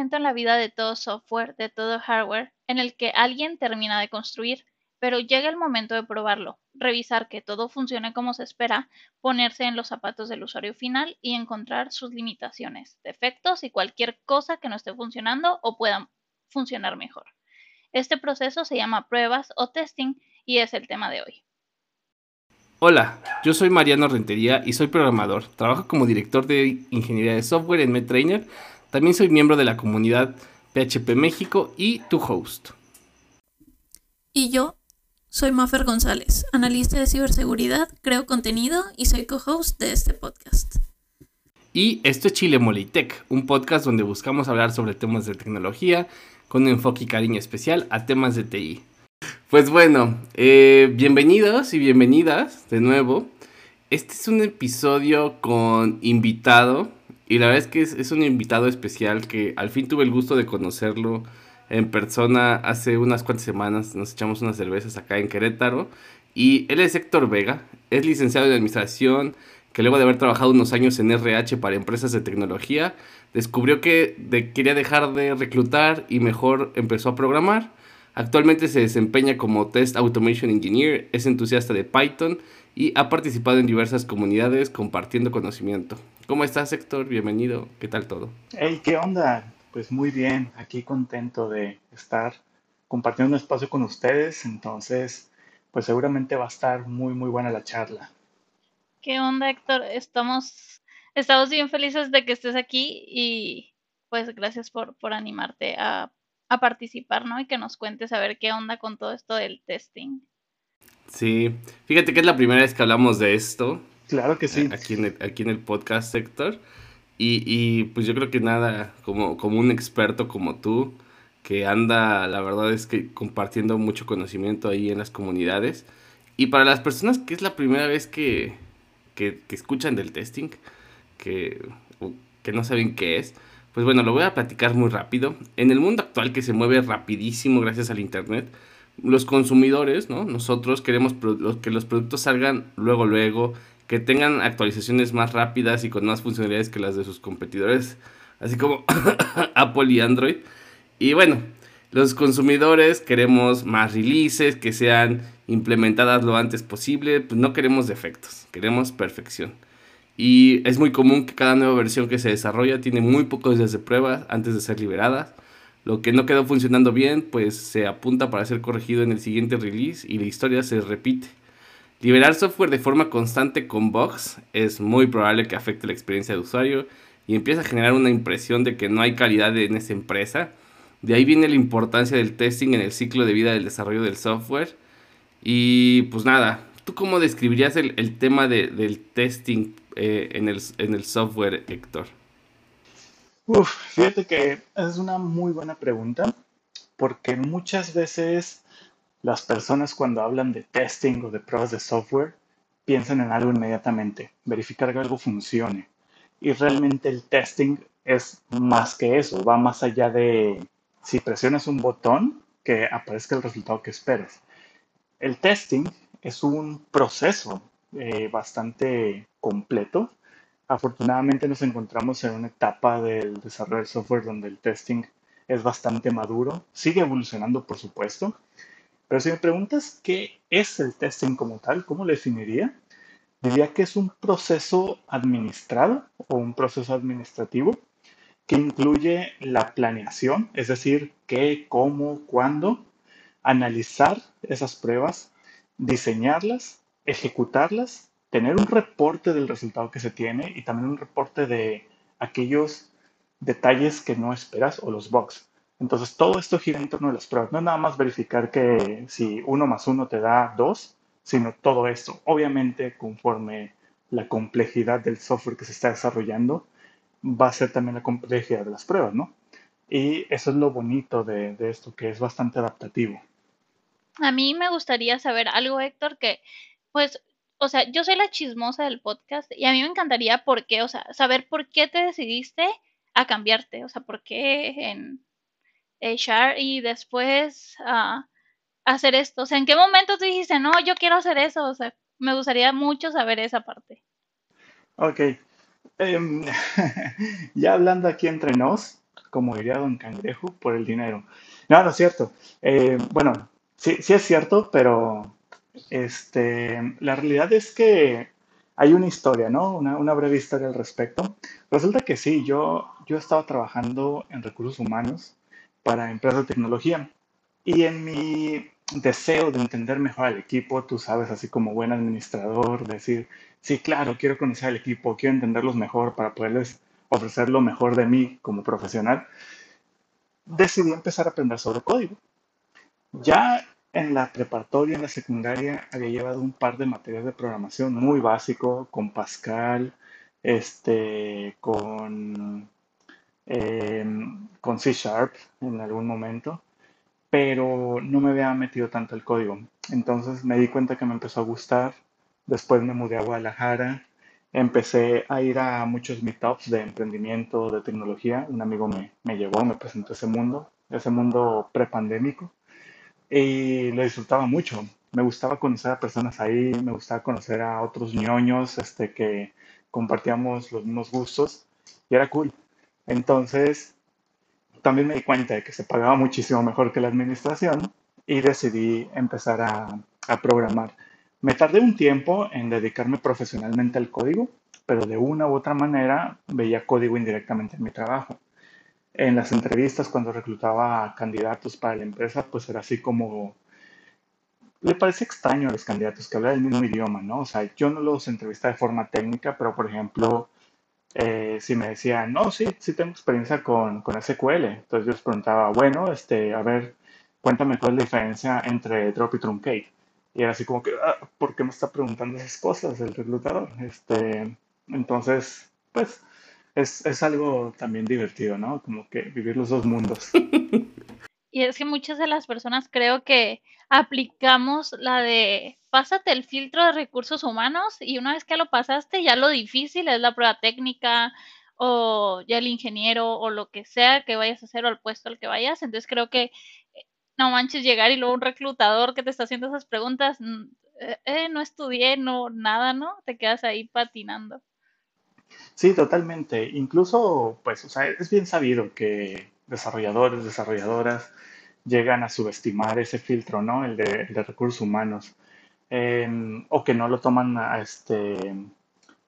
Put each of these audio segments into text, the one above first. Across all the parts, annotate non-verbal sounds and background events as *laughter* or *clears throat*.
en la vida de todo software, de todo hardware, en el que alguien termina de construir, pero llega el momento de probarlo, revisar que todo funcione como se espera, ponerse en los zapatos del usuario final y encontrar sus limitaciones, defectos y cualquier cosa que no esté funcionando o pueda funcionar mejor. Este proceso se llama pruebas o testing y es el tema de hoy. Hola, yo soy Mariano Rentería y soy programador. Trabajo como director de ingeniería de software en MedTrainer. También soy miembro de la comunidad PHP México y tu host. Y yo soy Mafer González, analista de ciberseguridad, creo contenido y soy co-host de este podcast. Y esto es Chile Molitech, un podcast donde buscamos hablar sobre temas de tecnología con un enfoque y cariño especial a temas de TI. Pues bueno, eh, bienvenidos y bienvenidas de nuevo. Este es un episodio con invitado y la verdad es que es, un invitado especial que al fin tuve el gusto de conocerlo en persona hace unas cuantas semanas. Nos echamos unas cervezas acá en Querétaro y él es Héctor Vega, es licenciado en administración que luego de haber trabajado unos años en RH para empresas de tecnología, descubrió que quería dejar de reclutar y mejor empezó a programar Actualmente se desempeña como Test Automation Engineer, es entusiasta de Python y ha participado en diversas comunidades compartiendo conocimiento. ¿Cómo estás, Héctor? Bienvenido. ¿Qué tal todo? Hey, ¿qué onda? Pues muy bien, aquí contento de estar compartiendo un espacio con ustedes, entonces pues seguramente va a estar muy muy buena la charla. ¿Qué onda, Héctor? Estamos estamos bien felices de que estés aquí y pues gracias por por animarte a a participar, ¿no? Y que nos cuentes a ver qué onda con todo esto del testing. Sí, fíjate que es la primera vez que hablamos de esto. Claro que sí. Aquí en el, aquí en el podcast sector. Y, y, pues yo creo que nada, como, como un experto como tú, que anda, la verdad es que compartiendo mucho conocimiento ahí en las comunidades. Y para las personas que es la primera vez que, que, que escuchan del testing, que, que no saben qué es, pues bueno, lo voy a platicar muy rápido. En el mundo actual que se mueve rapidísimo gracias al Internet, los consumidores, ¿no? Nosotros queremos que los productos salgan luego, luego, que tengan actualizaciones más rápidas y con más funcionalidades que las de sus competidores, así como *coughs* Apple y Android. Y bueno, los consumidores queremos más releases, que sean implementadas lo antes posible, pues no queremos defectos, queremos perfección. Y es muy común que cada nueva versión que se desarrolla tiene muy pocos días de prueba antes de ser liberada. Lo que no quedó funcionando bien, pues se apunta para ser corregido en el siguiente release y la historia se repite. Liberar software de forma constante con bugs es muy probable que afecte la experiencia de usuario y empieza a generar una impresión de que no hay calidad en esa empresa. De ahí viene la importancia del testing en el ciclo de vida del desarrollo del software. Y pues nada, ¿tú cómo describirías el, tema del testing eh, en, el, en el software, Héctor? Uf, fíjate que es una muy buena pregunta, porque muchas veces las personas cuando hablan de testing o de pruebas de software piensan en algo inmediatamente, verificar que algo funcione. Y realmente el testing es más que eso, va más allá de si presionas un botón que aparezca el resultado que esperas. El testing es un proceso eh, bastante completo. Afortunadamente nos encontramos en una etapa del desarrollo del software donde el testing es bastante maduro. Sigue evolucionando, por supuesto. Pero si me preguntas qué es el testing como tal, ¿cómo lo definiría? Diría que es un proceso administrado o un proceso administrativo que incluye la planeación, es decir, qué, cómo, cuándo, analizar esas pruebas, diseñarlas ejecutarlas, tener un reporte del resultado que se tiene y también un reporte de aquellos detalles que no esperas o los bugs. Entonces, todo esto gira en torno a las pruebas. No es nada más verificar que si uno más uno te da dos, sino todo esto. Obviamente, conforme la complejidad del software que se está desarrollando, va a ser también la complejidad de las pruebas, ¿no? Y eso es lo bonito de, esto, que es bastante adaptativo. A mí me gustaría saber algo, Héctor, que pues, o sea, yo soy la chismosa del podcast y a mí me encantaría por qué, o sea, saber por qué te decidiste a cambiarte, o sea, por qué en Y después a hacer esto, o sea, ¿en qué momento tú dijiste, no, yo quiero hacer eso? O sea, me gustaría mucho saber esa parte. Ok. Em, *laughs* ya hablando aquí entre nos, como diría Don Cangrejo, por el dinero. No, no es cierto. Eh, bueno, sí, sí es cierto, pero este, la realidad es que hay una historia, ¿no? Una, una breve historia al respecto. Resulta que sí, yo, yo estaba trabajando en recursos humanos para empresas de tecnología y en mi deseo de entender mejor al equipo, tú sabes, así como buen administrador, decir, sí, claro, quiero conocer al equipo, quiero entenderlos mejor para poderles ofrecer lo mejor de mí como profesional, decidí empezar a aprender sobre código. Ya en la preparatoria, en la secundaria, había llevado un par de materias de programación muy básico, con Pascal, este, con, em, con C Sharp en algún momento, pero no me había metido tanto el código. Entonces me di cuenta que me empezó a gustar. Después me mudé a Guadalajara. Empecé a ir a muchos meetups de emprendimiento, de tecnología. Un amigo me, me llevó, me presentó ese mundo, ese mundo prepandémico y lo disfrutaba mucho. Me gustaba conocer a personas ahí, me gustaba conocer a otros ñoños este, que compartíamos los mismos gustos y era cool. Entonces, también me di cuenta de que se pagaba muchísimo mejor que la administración y decidí empezar a, programar. Me tardé un tiempo en dedicarme profesionalmente al código, pero de una u otra manera veía código indirectamente en mi trabajo en las entrevistas cuando reclutaba candidatos para la empresa, pues era así como, le parece extraño a los candidatos que hablan el mismo idioma, ¿no? O sea, yo no los entrevistaba de forma técnica, pero por ejemplo, eh, si me decían, no, sí, sí tengo experiencia con, con SQL, entonces yo les preguntaba, bueno, este, a ver, cuéntame cuál es la diferencia entre drop y truncate. Y era así como que, ah, ¿por qué me está preguntando esas cosas el reclutador? Este, entonces, pues, es, es algo también divertido, ¿no? Como que vivir los dos mundos. *laughs* Y es que muchas de las personas creo que aplicamos la de pásate el filtro de recursos humanos y una vez que lo pasaste ya lo difícil es la prueba técnica o ya el ingeniero o lo que sea que vayas a hacer o el puesto al que vayas. Entonces creo que no manches llegar y luego un reclutador que te está haciendo esas preguntas, mm, eh, eh, no estudié, no, nada, ¿no? Te quedas ahí patinando. Sí, totalmente. Incluso, pues, o sea, es bien sabido que desarrolladores, desarrolladoras llegan a subestimar ese filtro, ¿no? El de recursos humanos. Em, o que no lo toman a este,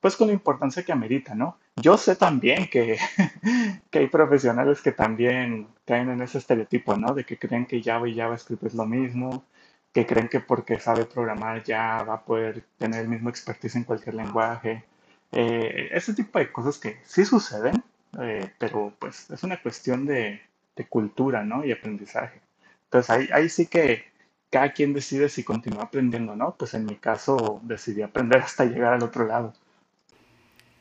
pues con la importancia que amerita, ¿no? Yo sé también que, *laughs* que hay profesionales que también caen en ese estereotipo, ¿no? De que creen que Java y JavaScript es lo mismo, que creen que porque sabe programar ya va a poder tener el mismo expertise en cualquier lenguaje. Eh, ese tipo de cosas que sí suceden, eh, pero pues es una cuestión de, de, cultura, ¿no? Y aprendizaje. Entonces ahí, ahí sí que cada quien decide si continúa aprendiendo, ¿no? Pues en mi caso decidí aprender hasta llegar al otro lado.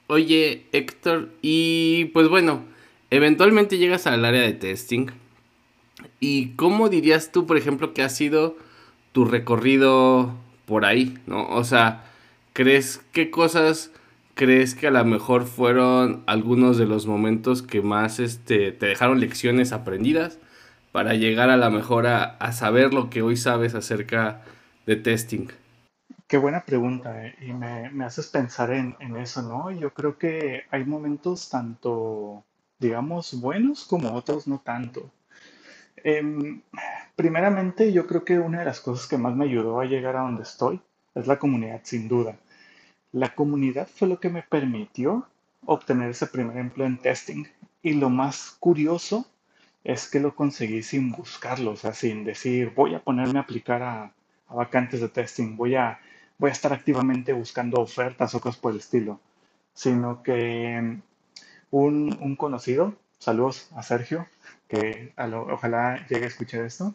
Oye, Héctor, y pues bueno, eventualmente llegas al área de testing. ¿Y cómo dirías tú, por ejemplo, que ha sido tu recorrido por ahí, ¿no? O sea, ¿crees qué cosas crees que a lo mejor fueron algunos de los momentos que más este, te dejaron lecciones aprendidas para llegar a la mejor a, saber lo que hoy sabes acerca de testing? Qué buena pregunta eh, y me, me, haces pensar en, en, eso, ¿no? Yo creo que hay momentos tanto, digamos, buenos como otros no tanto. Eh, primeramente, yo creo que una de las cosas que más me ayudó a llegar a donde estoy es la comunidad, sin duda. La comunidad fue lo que me permitió obtener ese primer empleo en testing. Y lo más curioso es que lo conseguí sin buscarlo, o sea, sin decir, voy a ponerme a aplicar a, vacantes de testing, voy a, voy a estar activamente buscando ofertas o cosas por el estilo, sino que un, un conocido, saludos a Sergio, que ojalá llegue a escuchar esto,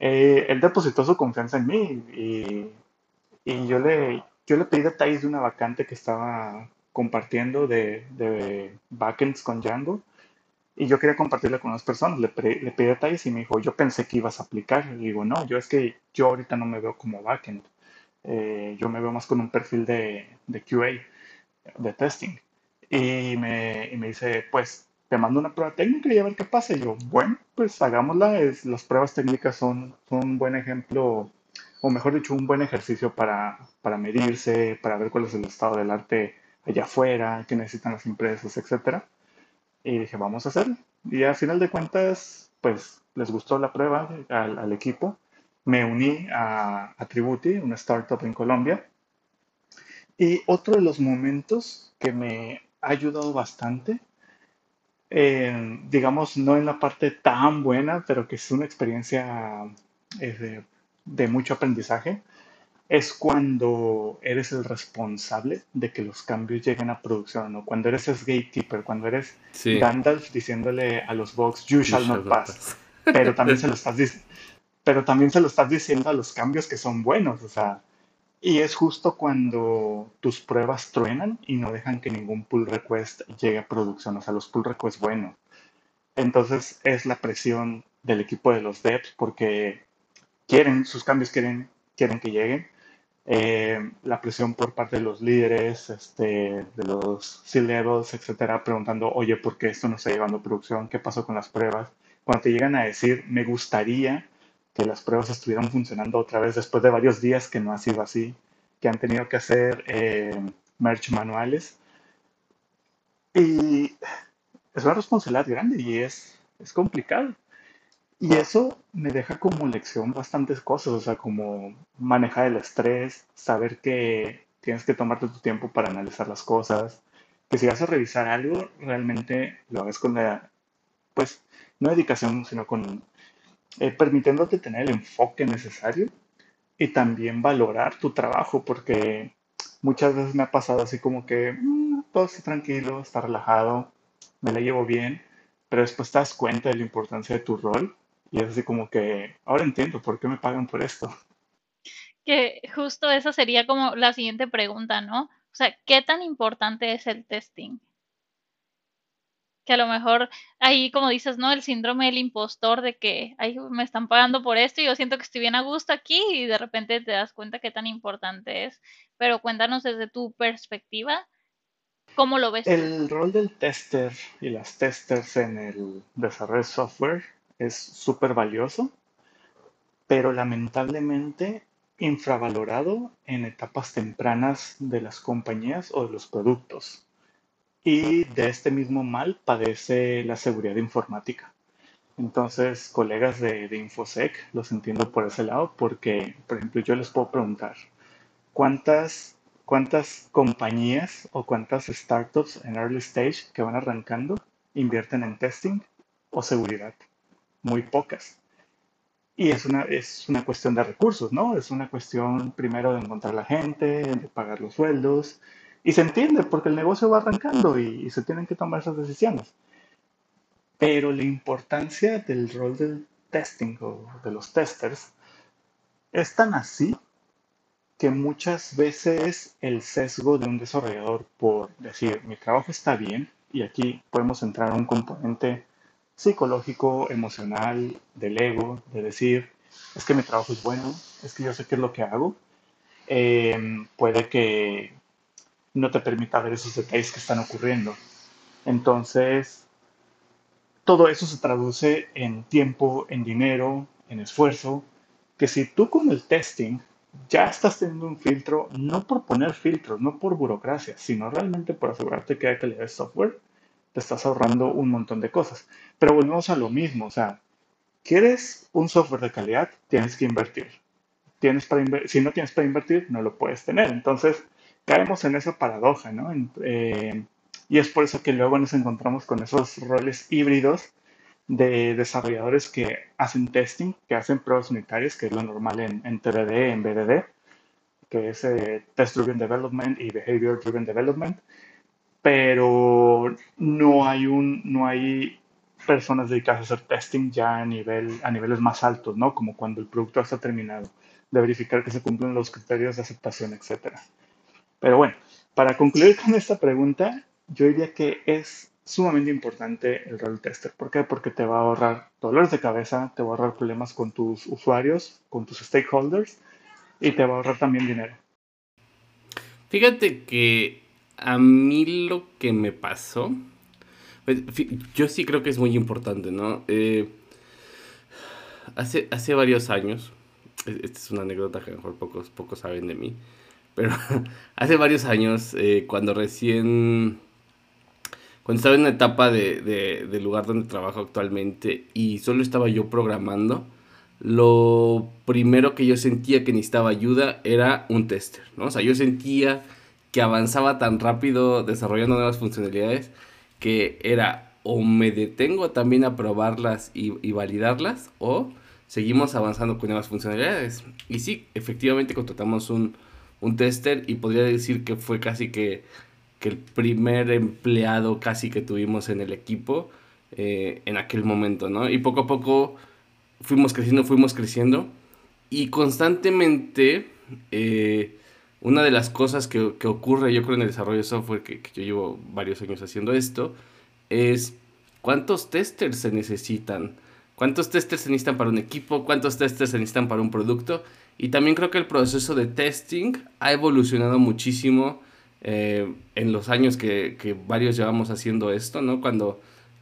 eh, él depositó su confianza en mí y, y yo le, yo le pedí detalles de una vacante que estaba compartiendo de, de backends con Django y yo quería compartirla con unas personas. Le, le, pedí detalles y me dijo, yo pensé que ibas a aplicar. Y digo, no, yo es que yo ahorita no me veo como backend. Eh, yo me veo más con un perfil de, de QA, de testing. Y me, y me, dice, pues te mando una prueba técnica y a ver qué pasa. Y yo, bueno, pues hagámosla. Es, las pruebas técnicas son, son un buen ejemplo o mejor dicho, un buen ejercicio para, para medirse, para ver cuál es el estado del arte allá afuera, qué necesitan las empresas, etc. Y dije, vamos a hacerlo. Y a final de cuentas, pues les gustó la prueba al, al equipo. Me uní a, a Tributi, una startup en Colombia. Y otro de los momentos que me ha ayudado bastante, eh, digamos, no en la parte tan buena, pero que es una experiencia eh, de, de mucho aprendizaje, es cuando eres el responsable de que los cambios lleguen a producción, ¿no? Cuando eres ese gatekeeper, cuando eres Sí, Gandalf diciéndole a los bugs, you you shall not pass, pass. *laughs* pero también se lo estás, pero también se lo estás diciendo a los cambios que son buenos, o sea, y es justo cuando tus pruebas truenan y no dejan que ningún pull request llegue a producción, o sea, los pull requests buenos. Entonces es la presión del equipo de los devs porque quieren, sus cambios quieren, quieren que lleguen. Eh, la presión por parte de los líderes, este, de los C-levels, etcétera, preguntando, oye, ¿por qué esto no está llevando a producción? ¿Qué pasó con las pruebas? Cuando te llegan a decir, me gustaría que las pruebas estuvieran funcionando otra vez después de varios días que no ha sido así, que han tenido que hacer eh, merge manuales. Y es una responsabilidad grande y es, es complicado. Y eso me deja como lección bastantes cosas, o sea, como manejar el estrés, saber que tienes que tomarte tu tiempo para analizar las cosas, que si vas a revisar algo, realmente lo hagas con la, pues, no dedicación, sino con eh, permitiéndote tener el enfoque necesario y también valorar tu trabajo, porque muchas veces me ha pasado así como que mm, todo está tranquilo, está relajado, me la llevo bien, pero después te das cuenta de la importancia de tu rol y es así como que ahora entiendo por qué me pagan por esto. Que justo esa sería como la siguiente pregunta, ¿no? O sea, ¿qué tan importante es el testing? Que a lo mejor ahí, como dices, ¿no? El síndrome del impostor de que, ay, me están pagando por esto y yo siento que estoy bien a gusto aquí y de repente te das cuenta qué tan importante es. Pero cuéntanos desde tu perspectiva, ¿cómo lo ves tú? El rol del tester y las testers en el desarrollo de software es súper valioso, pero lamentablemente infravalorado en etapas tempranas de las compañías o de los productos. Y de este mismo mal padece la seguridad informática. Entonces, colegas de, de InfoSec, los entiendo por ese lado, porque, por ejemplo, yo les puedo preguntar, ¿cuántas, cuántas compañías o cuántas startups en early stage que van arrancando invierten en testing o seguridad? Muy pocas. Y es una, es una cuestión de recursos, ¿no? Es una cuestión primero de encontrar la gente, de pagar los sueldos. Y se entiende porque el negocio va arrancando y, y se tienen que tomar esas decisiones. Pero la importancia del rol del testing o de los testers es tan así que muchas veces el sesgo de un desarrollador por decir mi trabajo está bien, y aquí podemos entrar a un componente psicológico, emocional, del ego, de decir es que mi trabajo es bueno, es que yo sé qué es lo que hago, eh, puede que no te permita ver esos detalles que están ocurriendo. Entonces, todo eso se traduce en tiempo, en dinero, en esfuerzo, que si tú con el testing ya estás teniendo un filtro, no por poner filtros, no por burocracia, sino realmente por asegurarte que hay calidad de software, te estás ahorrando un montón de cosas. Pero volvemos a lo mismo, o sea, ¿quieres un software de calidad? Tienes que invertir. Tienes para inver- si no tienes para invertir, no lo puedes tener. Entonces, caemos en esa paradoja, ¿no? En- eh, y es por eso que luego nos encontramos con esos roles híbridos de desarrolladores que hacen testing, que hacen pruebas unitarias, que es lo normal en, en TDD, en BDD, que es eh, Test Driven Development y Behavior Driven Development, pero no hay un, no hay personas dedicadas a hacer testing ya a nivel, a niveles más altos, ¿no? Como cuando el producto está terminado, de verificar que se cumplen los criterios de aceptación, etcétera. Pero bueno, para concluir con esta pregunta, yo diría que es sumamente importante el rol tester. ¿Por qué? Porque te va a ahorrar dolores de cabeza, te va a ahorrar problemas con tus usuarios, con tus stakeholders y te va a ahorrar también dinero. Fíjate que a mí lo que me pasó, pues, yo sí creo que es muy importante, ¿no? Eh, hace, hace varios años, e- esta es una anécdota que a lo mejor pocos, pocos saben de mí, pero *laughs* hace varios años, eh, cuando recién, cuando estaba en una etapa de, de, del lugar donde trabajo actualmente y solo estaba yo programando, lo primero que yo sentía que necesitaba ayuda era un tester, ¿no? O sea, yo sentía que avanzaba tan rápido desarrollando nuevas funcionalidades que era o me detengo también a probarlas y, validarlas o seguimos avanzando con nuevas funcionalidades. Y sí, efectivamente contratamos un, un tester y podría decir que fue casi que, que, el primer empleado casi que tuvimos en el equipo eh, en aquel momento, ¿no? Y poco a poco fuimos creciendo, fuimos creciendo y constantemente eh, una de las cosas que, ocurre yo creo en el desarrollo de software, que, que, yo llevo varios años haciendo esto, es cuántos testers se necesitan, cuántos testers se necesitan para un equipo, cuántos testers se necesitan para un producto. Y también creo que el proceso de testing ha evolucionado muchísimo eh, en los años que, que, varios llevamos haciendo esto, ¿no? Cuando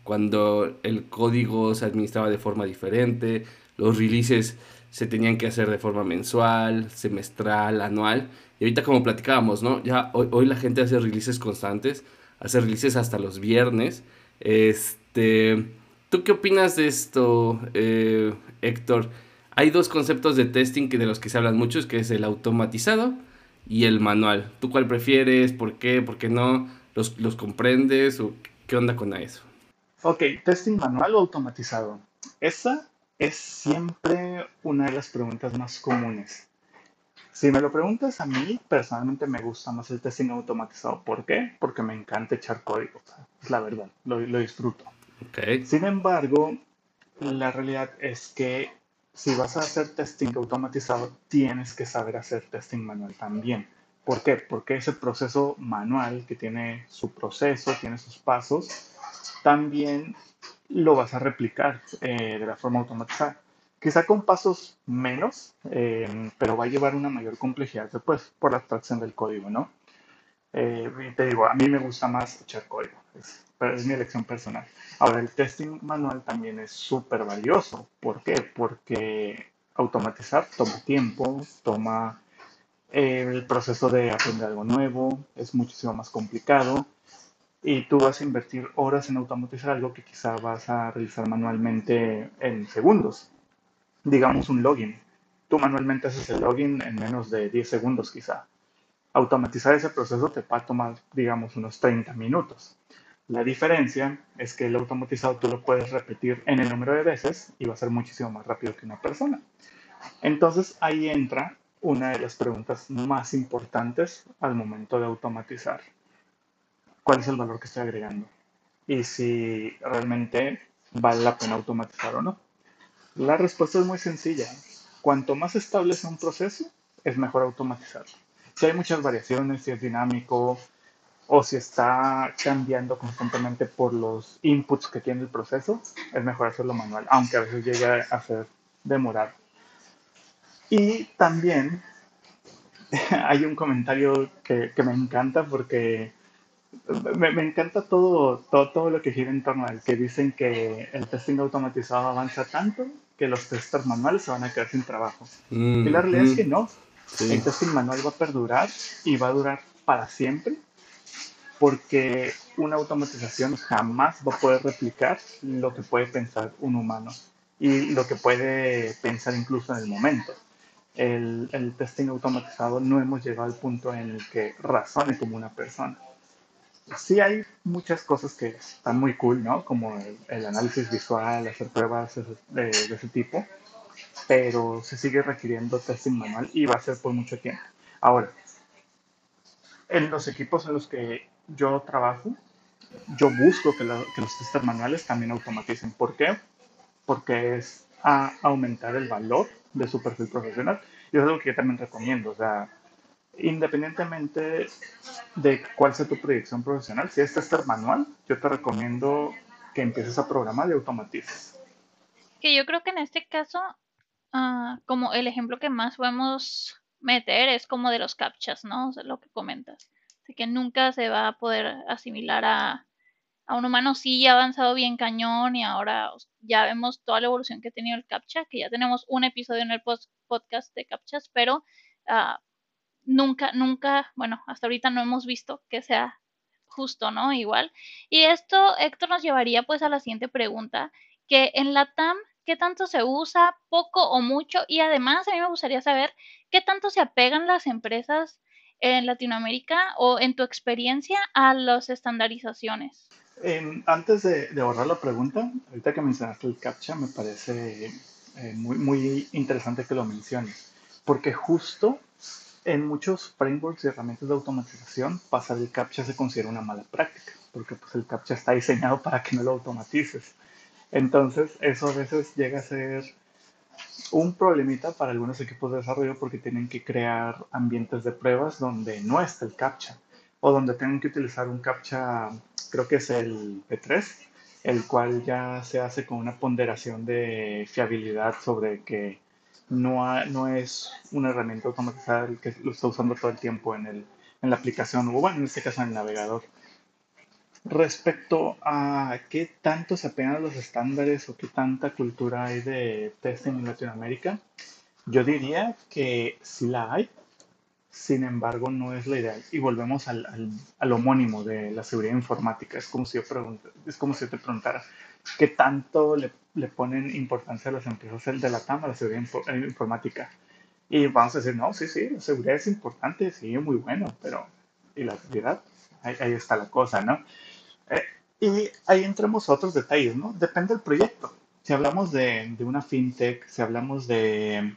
cuando el código se administraba de forma diferente, los releases se tenían que hacer de forma mensual, semestral, anual. Y ahorita como platicábamos, ¿no? Ya hoy, hoy la gente hace releases constantes, hace releases hasta los viernes. Este, ¿Tú qué opinas de esto, eh, Héctor? Hay dos conceptos de testing de los que se hablan mucho, que es el automatizado y el manual. ¿Tú cuál prefieres? ¿Por qué? ¿Por qué no? ¿Los, los comprendes? ¿O qué onda con eso? Ok, testing manual o automatizado. Esa es siempre una de las preguntas más comunes. Si me lo preguntas a mí, personalmente me gusta más el testing automatizado. ¿Por qué? Porque me encanta echar código. Es la verdad, lo, lo disfruto. Okay. Sin embargo, la realidad es que si vas a hacer testing automatizado, tienes que saber hacer testing manual también. ¿Por qué? Porque ese proceso manual que tiene su proceso, tiene sus pasos, también lo vas a replicar eh, de la forma automatizada. Quizá con pasos menos, eh, pero va a llevar una mayor complejidad después por la abstracción del código, ¿no? Eh, y te digo, a mí me gusta más echar código, es, es mi elección personal. Ahora, el testing manual también es súper valioso. ¿Por qué? Porque automatizar toma tiempo, toma eh, el proceso de aprender algo nuevo, es muchísimo más complicado y tú vas a invertir horas en automatizar algo que quizá vas a realizar manualmente en segundos. Digamos un login. Tú manualmente haces el login en menos de 10 segundos quizá. Automatizar ese proceso te va a tomar, digamos, unos 30 minutos. La diferencia es que el automatizado tú lo puedes repetir en el número de veces y va a ser muchísimo más rápido que una persona. Entonces ahí entra una de las preguntas más importantes al momento de automatizar cuál es el valor que estoy agregando y si realmente vale la pena automatizar o no. La respuesta es muy sencilla. Cuanto más estable sea un proceso, es mejor automatizarlo. Si hay muchas variaciones, si es dinámico o si está cambiando constantemente por los inputs que tiene el proceso, es mejor hacerlo manual, aunque a veces llegue a ser demorado. Y también *laughs* hay un comentario que, me encanta porque me, me, encanta todo, todo, todo lo que gira en torno a él, que dicen que el testing automatizado avanza tanto que los testers manuales se van a quedar sin trabajo. Mm, y la realidad mm, es que no. Sí. El testing manual va a perdurar y va a durar para siempre porque una automatización jamás va a poder replicar lo que puede pensar un humano y lo que puede pensar incluso en el momento. El, el testing automatizado no hemos llegado al punto en el que razone como una persona sí hay muchas cosas que están muy cool, ¿no? Como el, el análisis visual, hacer pruebas de, de, ese tipo, pero se sigue requiriendo testing manual y va a ser por mucho tiempo. Ahora, en los equipos en los que yo trabajo, yo busco que, la, que los testers manuales también automaticen. ¿Por qué? Porque es a aumentar el valor de su perfil profesional. Y es algo que yo también recomiendo. O sea, independientemente de cuál sea tu proyección profesional, si es tester manual, yo te recomiendo que empieces a programar y automatices. Que yo creo que en este caso, uh, como el ejemplo que más podemos meter es como de los captchas, ¿no? O sea, lo que comentas. De que nunca se va a poder asimilar a, a un humano. Sí, ha avanzado bien cañón y ahora ya vemos toda la evolución que ha tenido el captcha, que ya tenemos un episodio en el post podcast de captchas, pero uh, nunca, nunca, bueno, hasta ahorita no hemos visto que sea justo, ¿no? Igual. Y esto, Héctor, nos llevaría pues a la siguiente pregunta, que en la TAM, ¿qué tanto se usa, poco o mucho? Y además, a mí me gustaría saber qué tanto se apegan las empresas en Latinoamérica o en tu experiencia a las estandarizaciones. antes de, de, la pregunta, ahorita que mencionaste el CAPTCHA, me parece eh, muy, muy interesante que lo menciones, porque justo en muchos frameworks y herramientas de automatización, pasar el CAPTCHA se considera una mala práctica, porque pues, el CAPTCHA está diseñado *laughs* para que no lo automatices. Entonces, eso a veces llega a ser un problemita para algunos equipos de desarrollo porque tienen que crear ambientes de pruebas donde no está el CAPTCHA o donde tienen que utilizar un CAPTCHA, creo que es el P3, el cual ya se hace con una ponderación de fiabilidad sobre que no, no es una herramienta automatizada que lo está usando todo el tiempo en, el, en la aplicación, o bueno, en este caso en el navegador. Respecto a qué tanto se apegan a los estándares o qué tanta cultura hay de testing en Latinoamérica, yo diría que sí la hay, sin embargo no es la ideal. Y volvemos al, al, al homónimo de la seguridad informática. Es como si yo, es como si yo te preguntara, ¿qué tanto le le ponen importancia a las empresas de la TAM a la seguridad eh, informática. Y vamos a decir, no, sí, sí, la seguridad es importante, sí, muy bueno, pero ¿y la seguridad? Ahí, está la cosa, ¿no? Eh, y ahí entramos a otros detalles, ¿no? Depende del proyecto. Si hablamos de, de una fintech, si hablamos de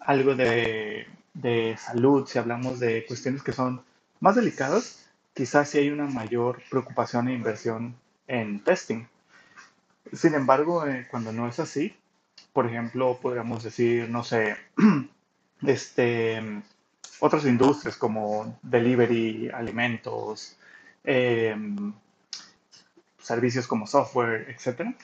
algo de, de, salud, si hablamos de cuestiones que son más delicadas, quizás sí hay una mayor preocupación e inversión en testing. Sin embargo, eh, cuando no es así, por ejemplo, podríamos decir, no sé, *clears throat* este, otras industrias como delivery, alimentos, em, servicios como software, etc.,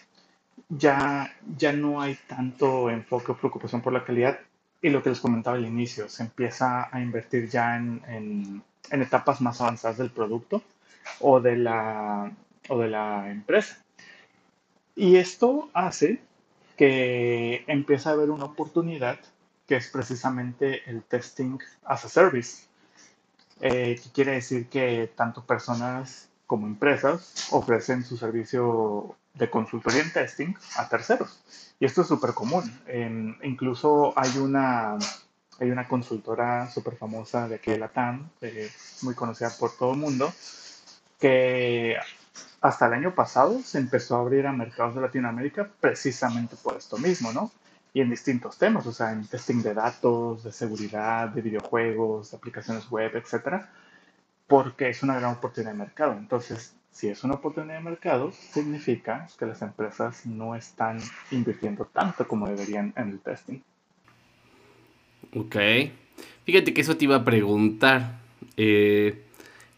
ya, ya no hay tanto enfoque o preocupación por la calidad y lo que les comentaba al inicio, se empieza a invertir ya en, en, en etapas más avanzadas del producto o de la, o de la empresa. Y esto hace que empiece a haber una oportunidad que es precisamente el testing as a service, eh, que quiere decir que tanto personas como empresas ofrecen su servicio de consultoría en testing a terceros. Y esto es súper común. incluso hay una, hay una consultora súper famosa de aquí de la TAM, eh, muy conocida por todo el mundo, que hasta el año pasado se empezó a abrir a mercados de Latinoamérica precisamente por esto mismo, ¿no? Y en distintos temas, o sea, en testing de datos, de seguridad, de videojuegos, de aplicaciones web, etcétera, porque es una gran oportunidad de mercado. Entonces, si es una oportunidad de mercado, significa que las empresas no están invirtiendo tanto como deberían en el testing. Ok. Fíjate que eso te iba a preguntar. Eh,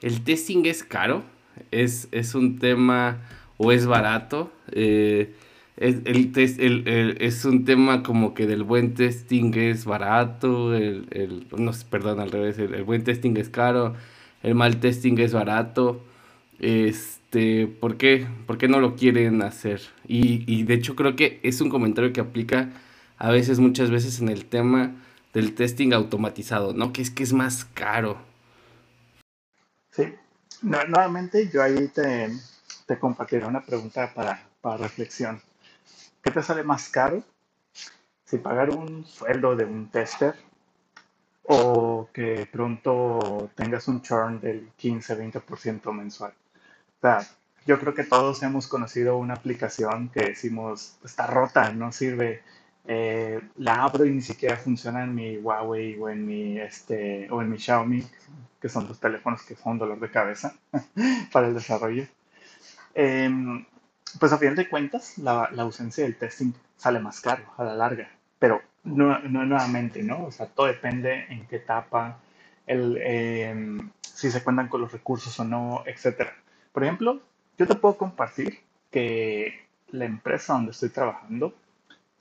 ¿El testing es caro? Es, es un tema o es barato. Eh, es, el, el, es un tema como que del buen testing es barato, el, el no, perdón, al revés, el, buen testing es caro, el mal testing es barato. Este, ¿por qué? ¿Por qué no lo quieren hacer? Y, y de hecho creo que es un comentario que aplica a veces, muchas veces en el tema del testing automatizado, ¿no? Que es que es más caro. Sí, nuevamente, yo ahí te, te compartiré una pregunta para, para reflexión. ¿Qué te sale más caro? Si pagar un sueldo de un tester o que pronto tengas un churn del 15-20% mensual. O sea, yo creo que todos hemos conocido una aplicación que decimos está rota, no sirve. Eh, la abro y ni siquiera funciona en mi Huawei o en mi, este, o en mi Xiaomi, que son los teléfonos que son dolor de cabeza *laughs* para el desarrollo. Em, pues a final de cuentas, la, la, ausencia del testing sale más caro a la larga, pero no, no nuevamente, ¿no? O sea, todo depende en qué etapa, el, em, si se cuentan con los recursos o no, etc. Por ejemplo, yo te puedo compartir que la empresa donde estoy trabajando,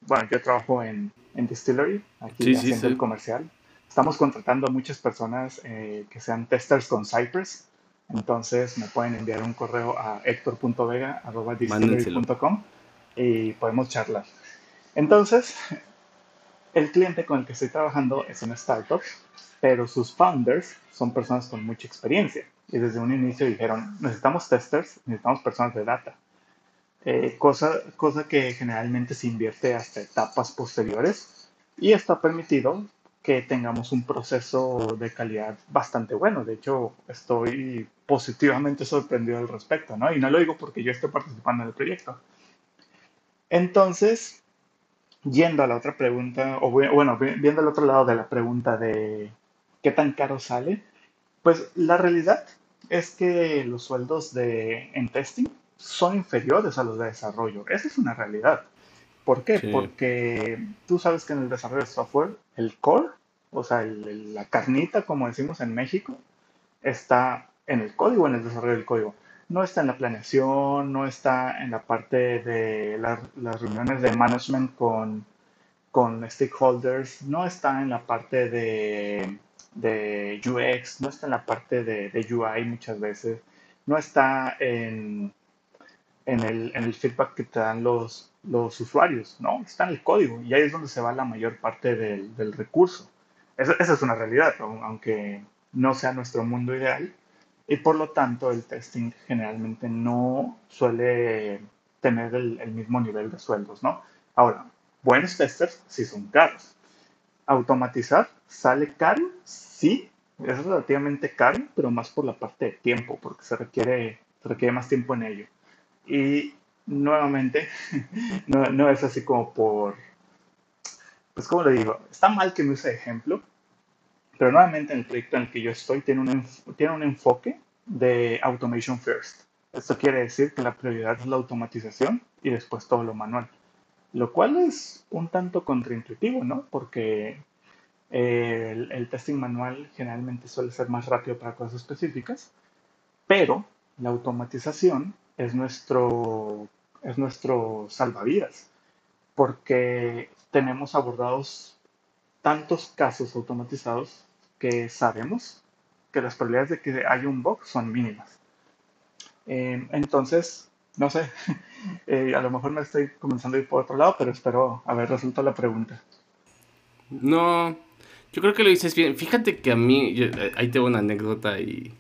bueno, yo trabajo en, en Distillery, aquí haciendo el comercial. Estamos contratando a muchas personas eh, que sean testers con Cypress. Entonces me pueden enviar un correo a hector.vega.distillery.com y podemos charlar. Entonces, el cliente con el que estoy trabajando es una startup, pero sus founders son personas con mucha experiencia. y desde un inicio dijeron, necesitamos testers, necesitamos personas de data. Eh, cosa, cosa que generalmente se invierte hasta etapas posteriores y esto ha permitido que tengamos un proceso de calidad bastante bueno. De hecho, estoy positivamente sorprendido al respecto, ¿no? Y no lo digo porque yo estoy participando en el proyecto. Entonces, yendo a la otra pregunta, o bueno, viendo al otro lado de la pregunta de qué tan caro sale, pues la realidad es que los sueldos de, en testing son inferiores a los de desarrollo. Esa es una realidad. ¿Por qué? Porque tú sabes que en el desarrollo de software, el core, o sea, la carnita, como decimos en México, está en el código, en el desarrollo del código no está en la planeación, no está en la parte de las reuniones de management con, con stakeholders, no está en la parte de, de UX, no está en la parte de, de UI muchas veces, no está en, en, el, en, el, feedback que te dan los, los usuarios, ¿no? Está en el código y ahí es donde se va la mayor parte del, del recurso. Esa, esa es una realidad, aunque no sea nuestro mundo ideal y por lo tanto el testing generalmente no suele tener el, mismo nivel de sueldos, ¿no? Ahora, buenos testers sí son caros. Automatizar sale caro, sí, es relativamente caro, pero más por la parte de tiempo, porque se requiere, se requiere más tiempo en ello. Y nuevamente, *laughs* no, no es así como por, pues como le digo, está mal que me use ejemplo, pero nuevamente en el proyecto en el que yo estoy tiene un, tiene un enfoque de automation first. Esto quiere decir que la prioridad es la automatización y después todo lo manual. Lo cual es un tanto contraintuitivo, ¿no? Porque eh, el, el, testing manual generalmente suele ser más rápido para cosas específicas, pero la automatización es nuestro, es nuestro salvavidas, porque tenemos abordados tantos casos automatizados que sabemos que las probabilidades de que haya un bug son mínimas. Eh, entonces, no sé, *laughs* eh, a lo mejor me estoy comenzando a ir por otro lado, pero espero haber resuelto la pregunta. No, yo creo que lo dices bien. Fíjate que a mí, eh, ahí tengo una anécdota y,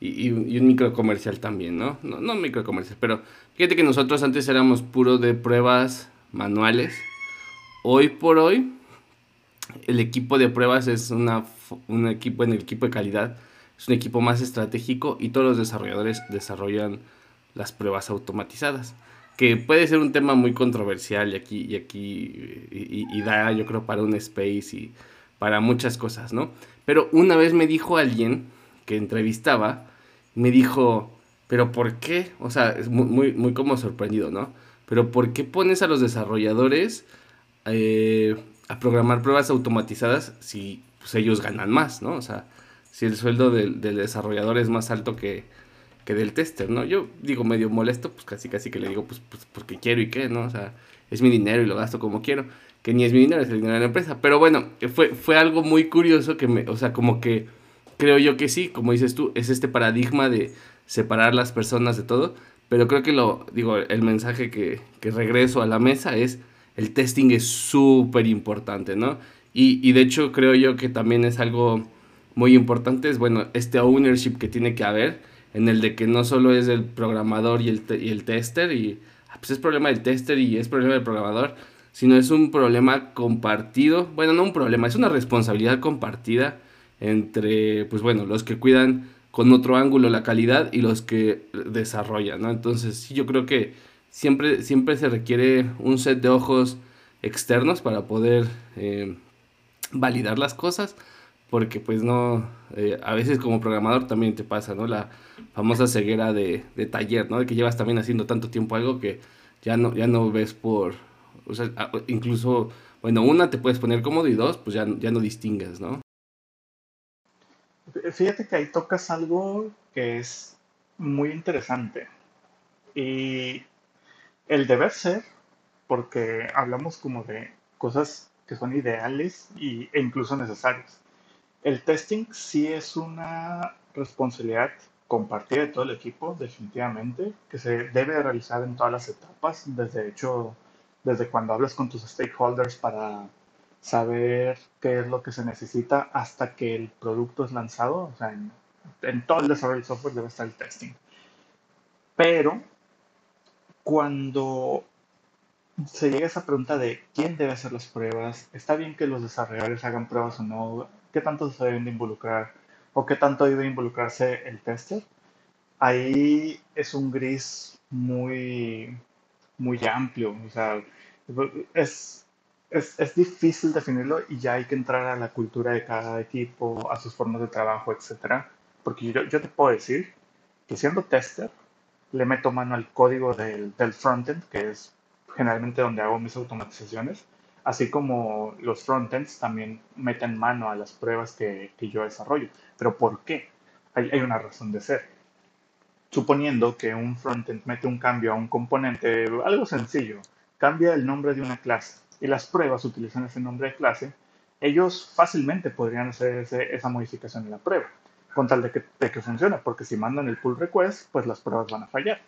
y, un micro comercial también, ¿no? ¿no? No micro comercial, pero fíjate que nosotros antes éramos puro de pruebas manuales. Hoy por hoy el equipo de pruebas es una, un equipo en el equipo de calidad, es un equipo más estratégico y todos los desarrolladores desarrollan las pruebas automatizadas, que puede ser un tema muy controversial y aquí, y aquí, y, da yo creo para un space y para muchas cosas, ¿no? Pero una vez me dijo alguien que entrevistaba, me dijo, pero ¿por qué? O sea, es muy, muy, como sorprendido, ¿no? Pero ¿por qué pones a los desarrolladores eh, a programar pruebas automatizadas si pues, ellos ganan más, ¿no? O sea, si el sueldo del, desarrollador es más alto que, que, del tester, ¿no? Yo digo medio molesto, pues casi casi que le digo, pues, pues porque quiero y qué, ¿no? O sea, es mi dinero y lo gasto como quiero. Que ni es mi dinero, es el dinero de la empresa. Pero bueno, fue, fue algo muy curioso que me, o sea, como que creo yo que sí, como dices tú, es este paradigma de separar las personas de todo. Pero creo que lo, digo, el mensaje que, que regreso a la mesa es el testing es súper importante, ¿no? Y, y, de hecho creo yo que también es algo muy importante, es bueno, este ownership que tiene que haber, en el de que no solo es el programador y el, y el tester, y ah, pues es problema del tester y es problema del programador, sino es un problema compartido, bueno, no un problema, es una responsabilidad compartida entre, pues bueno, los que cuidan con otro ángulo la calidad y los que desarrollan, ¿no? Entonces, sí, yo creo que siempre, siempre se requiere un set de ojos externos para poder eh, validar las cosas porque pues no, eh, a veces como programador también te pasa, ¿no? La famosa ceguera de, taller, ¿no? De que llevas también haciendo tanto tiempo algo que ya no, ya no ves por, o sea, incluso, bueno, una te puedes poner cómodo y dos, pues ya, ya no distingues, ¿no? Fíjate que ahí tocas algo que es muy interesante. Y el deber ser, porque hablamos como de cosas que son ideales y, e incluso necesarias. El testing sí es una responsabilidad compartida de todo el equipo, definitivamente, que se debe realizar en todas las etapas, desde hecho, desde cuando hablas con tus stakeholders para saber qué es lo que se necesita hasta que el producto es lanzado, o sea, en todo el desarrollo de software debe estar el testing. Pero cuando se llega a esa pregunta de quién debe hacer las pruebas, está bien que los desarrolladores hagan pruebas o no, qué tanto se deben de involucrar o qué tanto debe involucrarse el tester, ahí es un gris muy, muy amplio. O sea, es, es, difícil definirlo y ya hay que entrar a la cultura de cada equipo, a sus formas de trabajo, etc. Porque yo, yo te puedo decir que siendo tester, le meto mano al código del, del frontend, que es generalmente donde hago mis automatizaciones, así como los frontends también meten mano a las pruebas que, que yo desarrollo. Pero ¿por qué? Hay, hay, una razón de ser. Suponiendo que un frontend mete un cambio a un componente, algo sencillo, cambia el nombre de una clase y las pruebas utilizan ese nombre de clase, ellos fácilmente podrían hacer esa modificación en la prueba, con tal de que, de que funcione, porque si mandan el pull request, pues las pruebas van a fallar.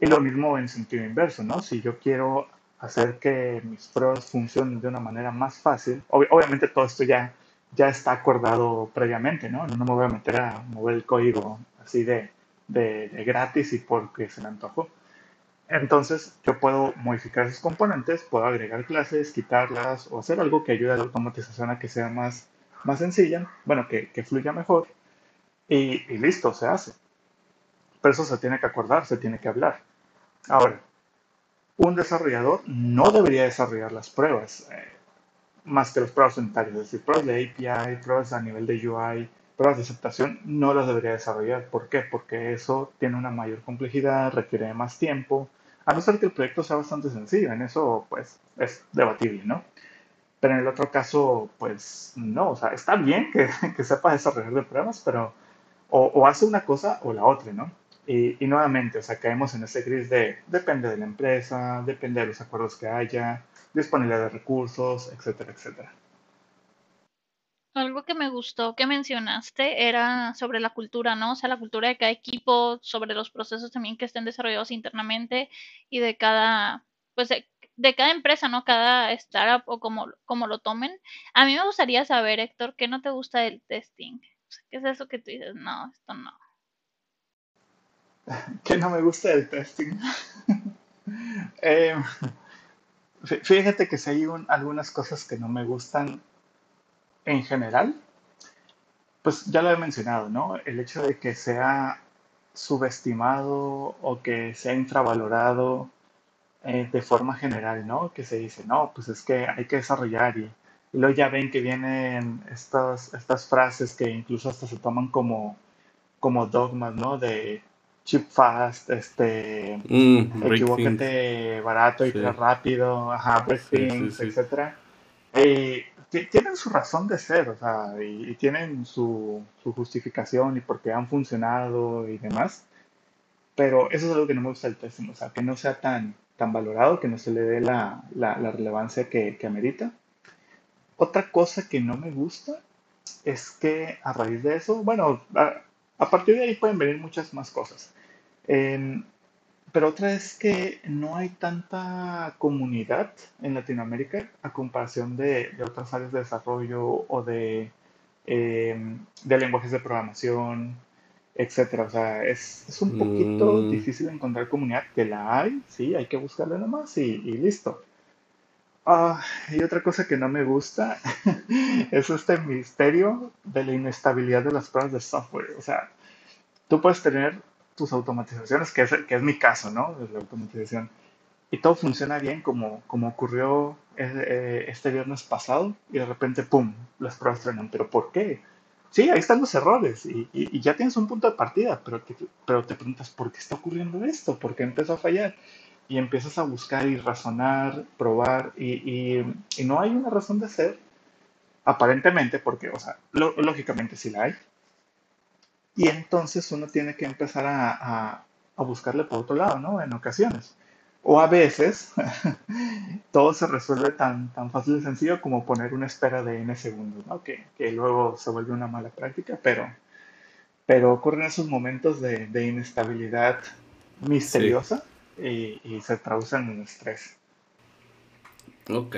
Y lo mismo en sentido inverso, ¿no? Si yo quiero hacer que mis pruebas funcionen de una manera más fácil, obviamente todo esto ya, ya está acordado previamente, ¿no? No me voy a meter a mover el código así de, de, de gratis y porque se me antojó. Entonces yo puedo modificar esos componentes, puedo agregar clases, quitarlas o hacer algo que ayude a la automatización a que sea más, más sencilla, bueno, que, que fluya mejor y, y, listo, se hace. Pero eso se tiene que acordar, se tiene que hablar. Ahora, un desarrollador no debería desarrollar las pruebas, eh, más que las pruebas unitarias, es decir, pruebas de API, pruebas a nivel de UI, pruebas de aceptación, no las debería desarrollar. ¿Por qué? Porque eso tiene una mayor complejidad, requiere más tiempo, a no ser que el proyecto sea bastante sencillo, en eso pues es debatible, ¿no? Pero en el otro caso, pues no, o sea, está bien que, *laughs* que sepa desarrollar de pruebas, pero o, hace una cosa o la otra, ¿no? Y, y, nuevamente, o sea, caemos en ese gris de depende de la empresa, depende de los acuerdos que haya, disponibilidad de recursos, etcétera, etcétera. Algo que me gustó que mencionaste era sobre la cultura, ¿no? O sea, la cultura de cada equipo, sobre los procesos también que estén desarrollados internamente y de cada, pues de, cada empresa, ¿no? Cada startup o como, como lo tomen. A mí me gustaría saber, Héctor, ¿qué no te gusta del testing? ¿Qué es eso que tú dices? No, esto no. *laughs* ¿Qué no me gusta del testing? *laughs* eh, fíjate que si hay algunas cosas que no me gustan en general, pues ya lo he mencionado, ¿no? El hecho de que sea subestimado o que sea infravalorado eh, de forma general, ¿no? Que se dice, no, pues es que hay que desarrollar y, luego ya ven que vienen estas, estas frases que incluso hasta se toman como, como dogmas, ¿no? De chip fast, este, mm, equivócate barato y rápido, ajá, break things, etc tienen su razón de ser, o sea, y, tienen su, justificación y porque han funcionado y demás. Pero eso es algo que no me gusta del testing, o sea, que no sea tan, tan valorado, que no se le dé la, relevancia que, que, amerita. Otra cosa que no me gusta es que a raíz de eso, bueno, a, partir de ahí pueden venir muchas más cosas. Pero otra es que no hay tanta comunidad en Latinoamérica a comparación de, otras áreas de desarrollo o de, em, de lenguajes de programación, etcétera. O sea, es, un poquito mm. difícil encontrar comunidad, que la hay, sí, hay que buscarla nomás y, y listo. Ah, y otra cosa que no me gusta *laughs* es este misterio de la inestabilidad de las pruebas de software. O sea, tú puedes tener tus automatizaciones, que es, que es mi caso, ¿no? De la automatización. Y todo funciona bien como, como ocurrió eh, este viernes pasado y de repente, ¡pum!, las pruebas frenan. ¿Pero por qué? Sí, ahí están los errores y, y, ya tienes un punto de partida, pero te, pero te preguntas, ¿por qué está ocurriendo esto? ¿Por qué empezó a fallar? Y empiezas a buscar y razonar, probar y, y no hay una razón de ser, aparentemente, porque, o sea, lógicamente sí la hay, y entonces uno tiene que empezar a, a, buscarle por otro lado, ¿no? En ocasiones. O a veces *laughs* todo se resuelve tan, tan fácil y sencillo como poner una espera de n segundos, ¿no? Que, que luego se vuelve una mala práctica, pero, pero ocurren esos momentos de, de inestabilidad misteriosa y, se traducen en estrés. Ok.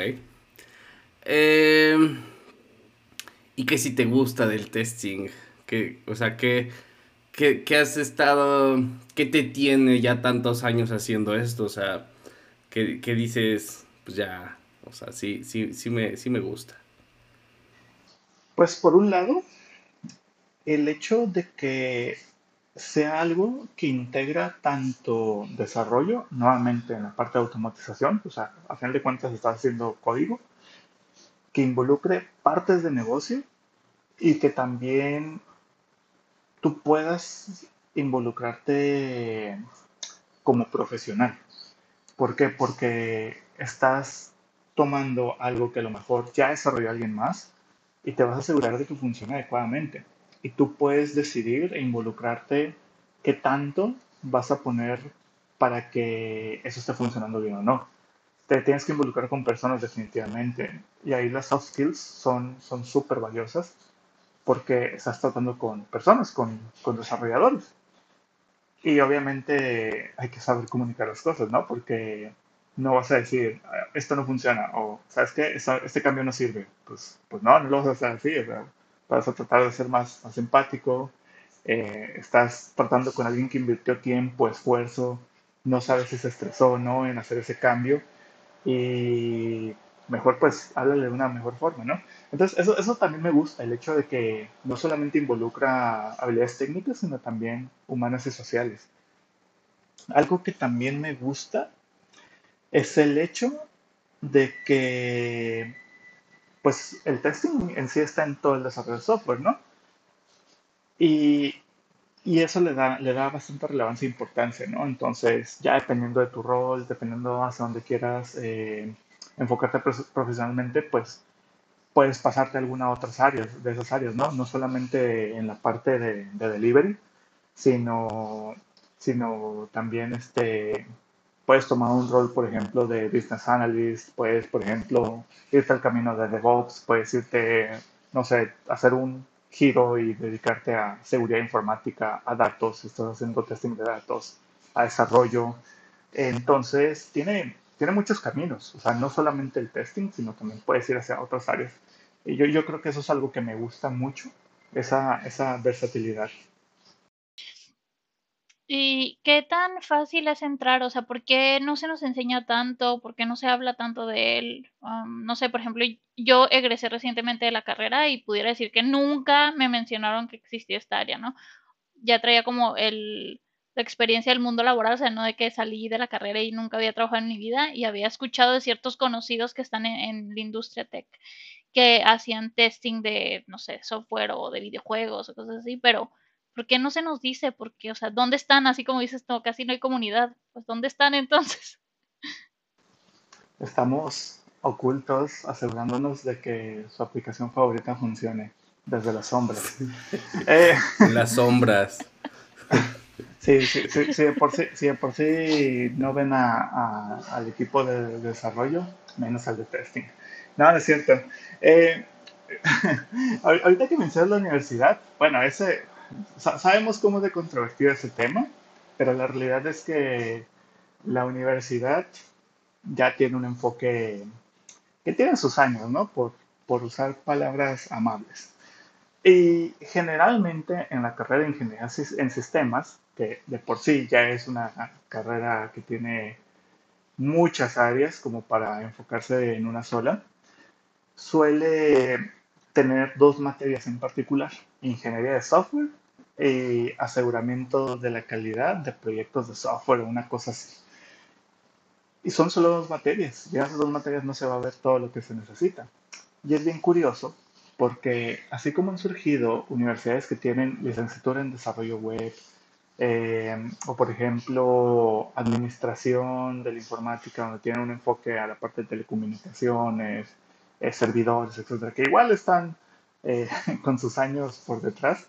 Eh, ¿Y qué si te gusta del testing? Que, o sea, que, que, has estado, ¿qué te tiene ya tantos años haciendo esto? O sea, que, dices, pues ya, o sea, sí, sí, sí me, sí me gusta. Pues por un lado, el hecho de que sea algo que integra tanto desarrollo, nuevamente en la parte de automatización, o sea, a final de cuentas está haciendo código, que involucre partes de negocio y que también tú puedas involucrarte como profesional. ¿Por qué? Porque estás tomando algo que a lo mejor ya desarrolló alguien más y te vas a asegurar de que funcione adecuadamente. Y tú puedes decidir e involucrarte qué tanto vas a poner para que eso esté funcionando bien o no. Te tienes que involucrar con personas definitivamente. Y ahí las soft skills son súper valiosas porque estás tratando con personas, con, con desarrolladores. Y obviamente hay que saber comunicar las cosas, ¿no? Porque no vas a decir, ah, esto no funciona, o, ¿sabes qué? Este cambio no sirve. Pues, pues no, no lo vas a hacer así, vas a tratar de ser más, más empático, eh, estás tratando con alguien que invirtió tiempo, esfuerzo, no sabes si se estresó o no en hacer ese cambio, y mejor pues háblale de una mejor forma, ¿no? Entonces eso, eso también me gusta, el hecho de que no solamente involucra habilidades técnicas, sino también humanas y sociales. Algo que también me gusta es el hecho de que pues el testing en sí está en todo el desarrollo de software, ¿no? Y, y eso le da, le da bastante relevancia e importancia, ¿no? Entonces, ya dependiendo de tu rol, dependiendo hacia dónde quieras eh, enfocarte profesionalmente, pues puedes pasarte a alguna otras áreas, de esas áreas, ¿no? No solamente en la parte de, delivery, sino, sino también este, puedes tomar un rol, por ejemplo, de business analyst, puedes, por ejemplo, irte al camino de DevOps, puedes irte, no sé, hacer un giro y dedicarte a seguridad informática, a datos, estás haciendo testing de datos, a desarrollo. Entonces, tiene, tiene muchos caminos, o sea, no solamente el testing, sino también puedes ir hacia otras áreas. Y yo, creo que eso es algo que me gusta mucho, esa, esa versatilidad. ¿Y qué tan fácil es entrar? O sea, ¿por qué no se nos enseña tanto? ¿Por qué no se habla tanto de él? Um, no sé, por ejemplo, yo egresé recientemente de la carrera y pudiera decir que nunca me mencionaron que existía esta área, ¿no? Ya traía como el, la experiencia del mundo laboral, o sea, no de que salí de la carrera y nunca había trabajado en mi vida y había escuchado de ciertos conocidos que están en, la industria tech que hacían testing de, no sé, software o de videojuegos o cosas así, pero ¿por qué no se nos dice? Porque, o sea, ¿dónde están? Así como dices, no, casi no hay comunidad. Pues, ¿dónde están entonces? *laughs* Estamos ocultos asegurándonos de que su aplicación favorita funcione desde las sombras. eh. *laughs* Las sombras. Sí, sí, sí, sí, por sí, sí, por sí no ven a, al equipo de desarrollo, menos al de testing. No, no es cierto. Eh, *laughs* ahorita que mencionas la universidad, bueno, ese, sabemos cómo es de controvertido ese tema, pero la realidad es que la universidad ya tiene un enfoque que tiene sus años, ¿no? Por, por usar palabras amables. Y generalmente en la carrera de ingeniería en sistemas, que de por sí ya es una carrera que tiene muchas áreas como para enfocarse en una sola, suele tener dos materias en particular, ingeniería de software y aseguramiento de la calidad de proyectos de software, una cosa así. Y son solo dos materias, y en esas dos materias no se va a ver todo lo que se necesita. Y es bien curioso porque así como han surgido universidades que tienen licenciatura en desarrollo web, eh, o por ejemplo administración de la informática, donde tienen un enfoque a la parte de telecomunicaciones, eh, servidores, etcétera, que igual están eh, *laughs* con sus años por detrás,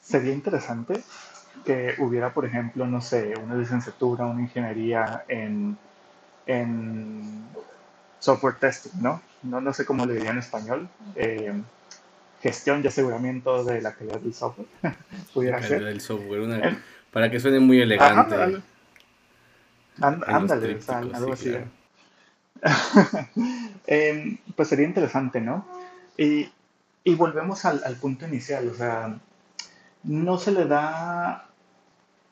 sería interesante que hubiera, por ejemplo, no sé, una licenciatura, una ingeniería en, en software testing, ¿no? ¿no? No sé cómo le diría en español. Gestión y aseguramiento de la calidad del software. *laughs* Pudiera calidad del software, para que suene muy elegante. ándale, algo así. Pues sería interesante, ¿no? Y, y volvemos al, al, punto inicial, o sea, no se le da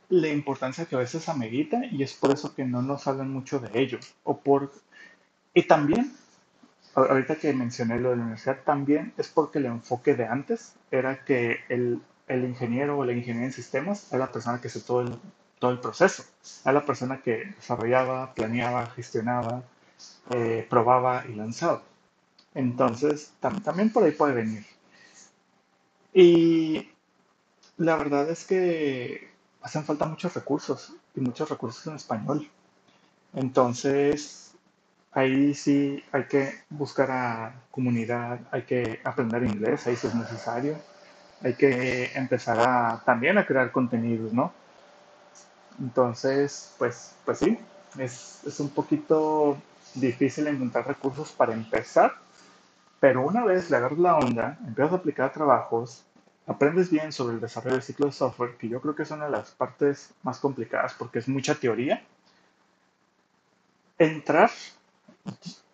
la importancia que a veces amerita y es por eso que no nos hablan mucho de ello. O por, y también, ahorita que mencioné lo de la universidad, también es porque el enfoque de antes era que el, el ingeniero o la ingeniera en sistemas era la persona que hace todo el, todo el proceso, era la persona que desarrollaba, planeaba, gestionaba, eh, probaba y lanzaba. Entonces, también por ahí puede venir. Y la verdad es que hacen falta muchos recursos y muchos recursos en español. Entonces, ahí sí hay que buscar a comunidad, hay que aprender inglés, ahí sí es necesario. Hay que empezar a, también a crear contenidos, ¿no? Entonces, pues, pues sí, es, es un poquito difícil encontrar recursos para empezar, pero una vez le agarras la onda, empiezas a aplicar trabajos, aprendes bien sobre el desarrollo del ciclo de software, que yo creo que es una de las partes más complicadas porque es mucha teoría, entrar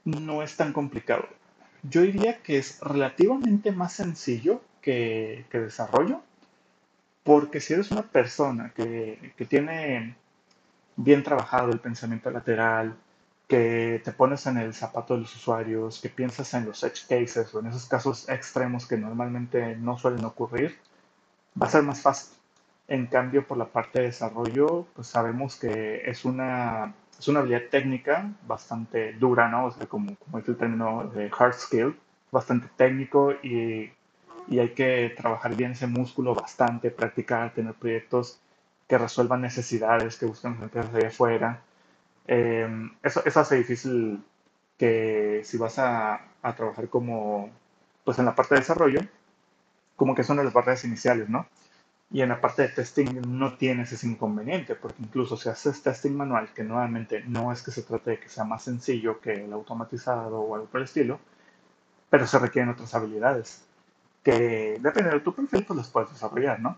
no es tan complicado. Yo diría que es relativamente más sencillo que, que desarrollo, porque si eres una persona que, que tiene bien trabajado el pensamiento lateral, que te pones en el zapato de los usuarios, que piensas en los edge cases o en esos casos extremos que normalmente no suelen ocurrir, va a ser más fácil. En cambio, por la parte de desarrollo, pues sabemos que es una, es una habilidad técnica bastante dura, ¿no? O sea, como, como es el término de hard skill, bastante técnico y, y hay que trabajar bien ese músculo bastante, practicar, tener proyectos que resuelvan necesidades que buscan las empresas allá afuera Em, eso, eso, hace difícil que si vas a, a, trabajar como, pues en la parte de desarrollo, como que son las partes iniciales, ¿no? Y en la parte de testing no tienes ese inconveniente, porque incluso si haces testing manual, que nuevamente no es que se trate de que sea más sencillo que el automatizado o algo por el estilo, pero se requieren otras habilidades que dependiendo de tu perfil, pues las puedes desarrollar, ¿no?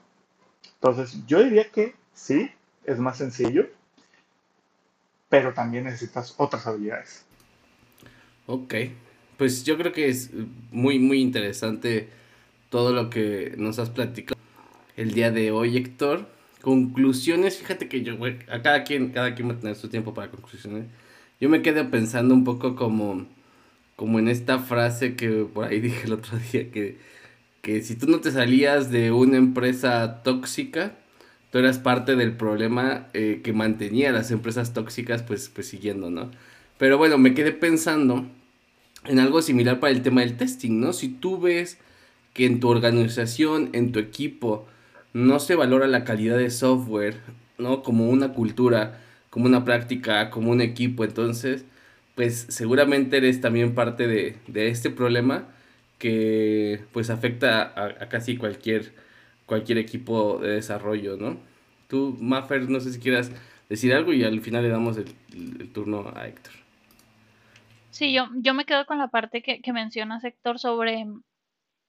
Entonces, yo diría que sí, es más sencillo, pero también necesitas otras habilidades. Ok, pues yo creo que es muy, muy interesante todo lo que nos has platicado el día de hoy, Héctor. Conclusiones, fíjate que yo, a cada quien, cada quien va a tener su tiempo para conclusiones. Yo me quedé pensando un poco como, como en esta frase que por ahí *laughs* dije el otro día, que, que si tú no te salías de una empresa tóxica, tú eras parte del problema eh, que mantenía las empresas tóxicas pues, pues siguiendo, ¿no? Pero bueno, me quedé pensando en algo similar para el tema del testing, ¿no? Si tú ves que en tu organización, en tu equipo, no se valora la calidad de software, ¿no? Como una cultura, como una práctica, como un equipo, entonces, pues seguramente eres también parte de, de este problema que pues afecta a, casi cualquier cualquier equipo de desarrollo, ¿no? Tú, Maffer, no sé si quieras decir algo y al final le damos el, turno a Héctor. Sí, yo, yo me quedo con la parte que, que mencionas, Héctor, sobre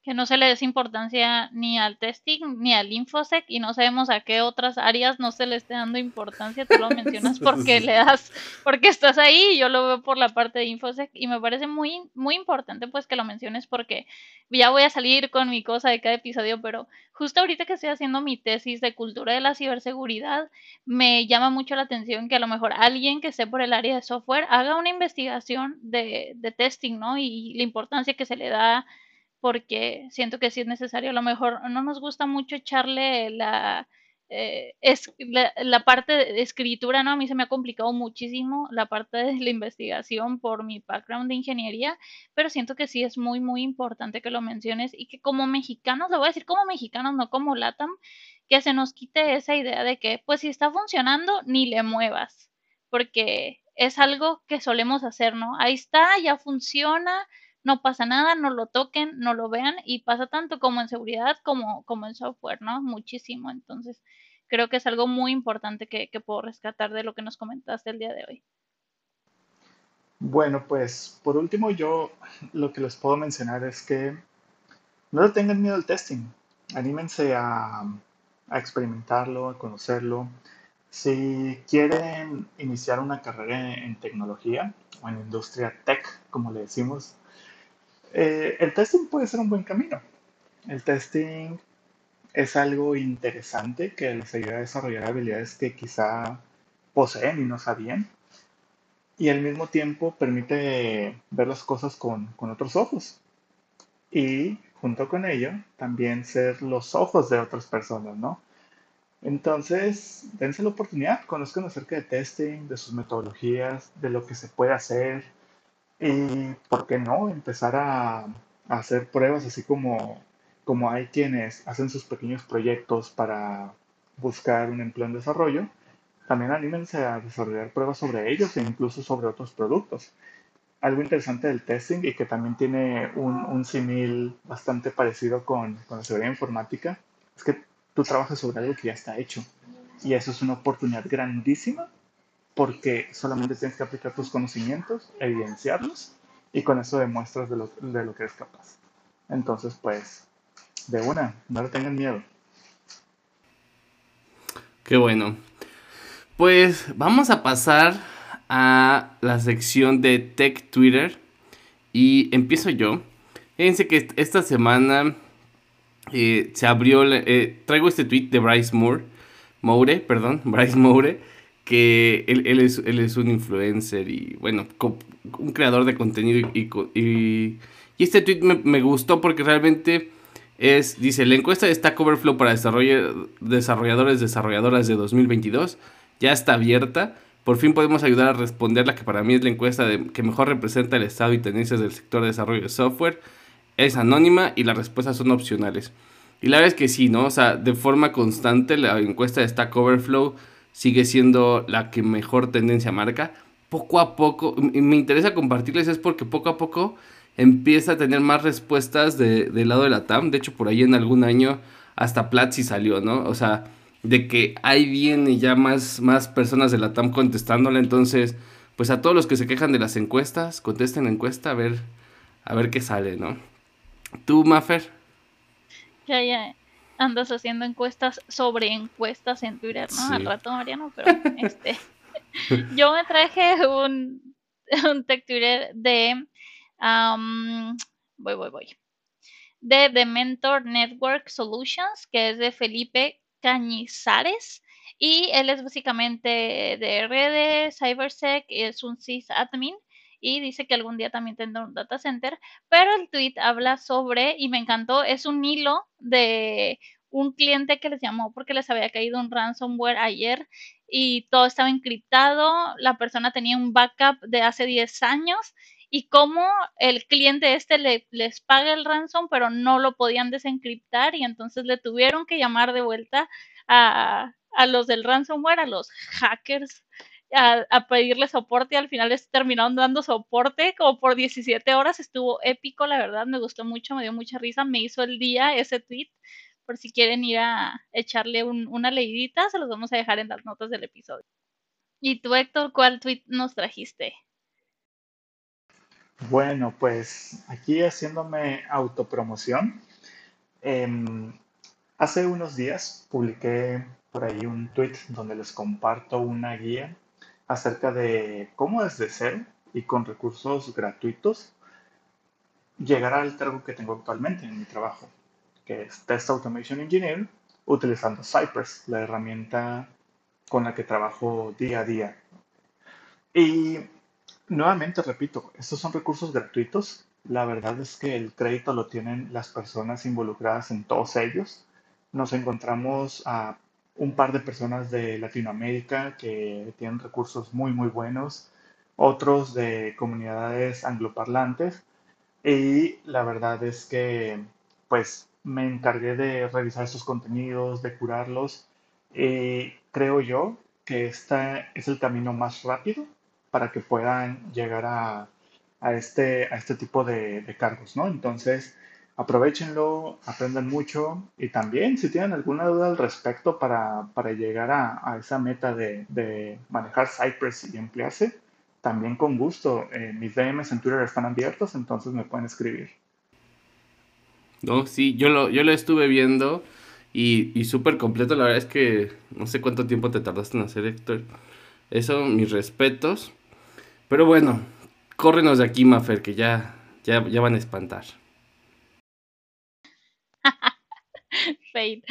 que no se le des importancia ni al testing ni al infosec y no sabemos a qué otras áreas no se le esté dando importancia. Tú lo *laughs* mencionas porque le das, porque estás ahí. Yo lo veo por la parte de infosec y me parece muy, muy importante pues que lo menciones porque ya voy a salir con mi cosa de cada episodio, pero justo ahorita que estoy haciendo mi tesis de cultura de la ciberseguridad, me llama mucho la atención que a lo mejor alguien que esté por el área de software haga una investigación de, de testing, ¿no? Y la importancia que se le da porque siento que sí es necesario. A lo mejor no nos gusta mucho echarle la, eh, es, la, parte de escritura, ¿no? A mí se me ha complicado muchísimo la parte de la investigación por mi background de ingeniería, pero siento que sí es muy, muy importante que lo menciones y que como mexicanos, lo voy a decir como mexicanos, no como LATAM, que se nos quite esa idea de que, pues si está funcionando, ni le muevas, porque es algo que solemos hacer, ¿no? Ahí está, ya funciona, no pasa nada, no lo toquen, no lo vean y pasa tanto como en seguridad como, como en software, ¿no? Muchísimo. Entonces, creo que es algo muy importante que, que puedo rescatar de lo que nos comentaste el día de hoy. Bueno, pues por último yo lo que les puedo mencionar es que no le tengan miedo al testing, anímense a, a experimentarlo, a conocerlo. Si quieren iniciar una carrera en tecnología o en industria tech, como le decimos, eh, el testing puede ser un buen camino. El testing es algo interesante que les ayuda a desarrollar habilidades que quizá poseen y no sabían. Y al mismo tiempo permite ver las cosas con, con otros ojos. Y junto con ello, también ser los ojos de otras personas, ¿no? Entonces, dense la oportunidad, conozcan acerca de testing, de sus metodologías, de lo que se puede hacer y, ¿por qué no?, empezar a, a hacer pruebas, así como, como hay quienes hacen sus pequeños proyectos para buscar un empleo en desarrollo, también anímense a desarrollar pruebas sobre ellos e incluso sobre otros productos. Algo interesante del testing y que también tiene un, un símil bastante parecido con, con la seguridad informática es que tú trabajas sobre algo que ya está hecho. Y eso es una oportunidad grandísima porque solamente tienes que aplicar tus conocimientos, evidenciarlos y con eso demuestras de lo, de lo que eres capaz. Entonces, pues, de una, no le tengan miedo. Qué bueno. Pues vamos a pasar a la sección de Tech Twitter y empiezo yo. Fíjense que esta semana eh, se abrió, eh, traigo este tweet de Bryce Moore, Moure, perdón, *laughs* Bryce Moure, que él, él, es, él es un influencer y bueno, un creador de contenido y, y, este tweet me, me, gustó porque realmente es, dice, la encuesta de Stack Overflow para desarrolladores, desarrolladoras de 2022 ya está abierta. Por fin podemos ayudar a responder la que para mí es la encuesta de, que mejor representa el estado y tendencias del sector de desarrollo de software es anónima y las respuestas son opcionales. Y la verdad es que sí, ¿no? O sea, de forma constante la encuesta de Stack Overflow sigue siendo la que mejor tendencia marca. Poco a poco, y me interesa compartirles es porque poco a poco empieza a tener más respuestas de, del lado de la TAM. De hecho, por ahí en algún año hasta Platzi salió, ¿no? O sea, de que ahí viene ya más, más personas de la TAM contestándola. Entonces, pues a todos los que se quejan de las encuestas, contesten la encuesta a ver, a ver qué sale, ¿no? ¿Tú, Maffer? Ya, ya andas haciendo encuestas sobre encuestas en Twitter, ¿no? Sí. Al rato, Mariano, pero *laughs* este. yo me traje un, un tech Twitter de. Um, voy, voy, voy. De The Mentor Network Solutions, que es de Felipe Cañizares. Y él es básicamente de redes, CyberSec, es un sysadmin y dice que algún día también tendrá un data center, pero el tweet habla sobre, y me encantó, es un hilo de un cliente que les llamó porque les había caído un ransomware ayer y todo estaba encriptado, la persona tenía un backup de hace 10 años y cómo el cliente este le, les paga el ransom, pero no lo podían desencriptar y entonces le tuvieron que llamar de vuelta a, a los del ransomware, a los hackers a, pedirle soporte al final les terminaron dando soporte como por 17 horas. Estuvo épico, la verdad, me gustó mucho, me dio mucha risa, me hizo el día ese tweet. Por si quieren ir a echarle un, una leidita, se los vamos a dejar en las notas del episodio. ¿Y tú, Héctor, cuál tweet nos trajiste? Bueno, pues aquí haciéndome autopromoción. Eh, hace unos días publiqué por ahí un tweet donde les comparto una guía acerca de cómo desde cero y con recursos gratuitos llegar al cargo que tengo actualmente en mi trabajo, que es Test Automation Engineer, utilizando Cypress, la herramienta con la que trabajo día a día. Y nuevamente repito, estos son recursos gratuitos. La verdad es que el crédito lo tienen las personas involucradas en todos ellos. Nos encontramos a un par de personas de Latinoamérica que tienen recursos muy, muy buenos, otros de comunidades angloparlantes. Y la verdad es que, pues, me encargué de revisar esos contenidos, de curarlos. Y creo yo que este es el camino más rápido para que puedan llegar a, a este, a este tipo de, de cargos, ¿no? Entonces, aprovechenlo, aprendan mucho y también si tienen alguna duda al respecto para, para llegar a, a, esa meta de, de, manejar Cypress y emplearse, también con gusto. Eh, mis DMs en Twitter están abiertos, entonces me pueden escribir. No, sí, yo lo, yo lo estuve viendo y, y súper completo. La verdad es que no sé cuánto tiempo te tardaste en hacer, Héctor. Eso, mis respetos. Pero bueno, córrenos de aquí, Mafer, que ya, ya, ya van a espantar. *laughs* Fade.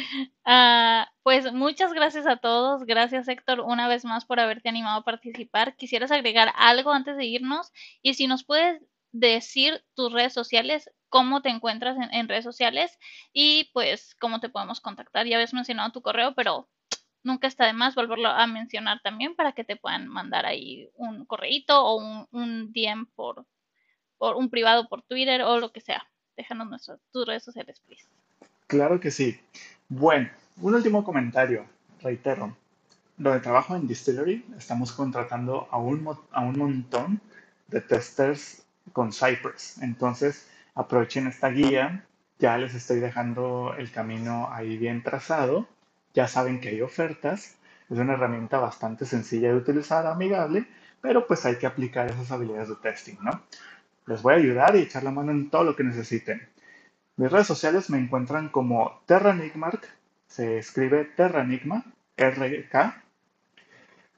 Ah, pues muchas gracias a todos. Gracias, Héctor, una vez más por haberte animado a participar. ¿Quisieras agregar algo antes de irnos? Y si nos puedes decir tus redes sociales, cómo te encuentras en, en redes sociales y pues cómo te podemos contactar. Ya habías mencionado tu correo, pero nunca está de más volverlo a mencionar también para que te puedan mandar ahí un correíto o un, un DM por, por un privado por Twitter o lo que sea. Déjanos nuestras, tus redes sociales, please. Claro que sí. Bueno, un último comentario, reitero. Donde trabajo en Distillery, estamos contratando a un, a un montón de testers con Cypress. Entonces, aprovechen esta guía. Ya les estoy dejando el camino ahí bien trazado. Ya saben que hay ofertas. Es una herramienta bastante sencilla de utilizar, amigable, pero pues hay que aplicar esas habilidades de testing, ¿no? Les voy a ayudar y echar la mano en todo lo que necesiten. Mis redes sociales me encuentran como Terranigmark, se escribe Terranigma, R-K,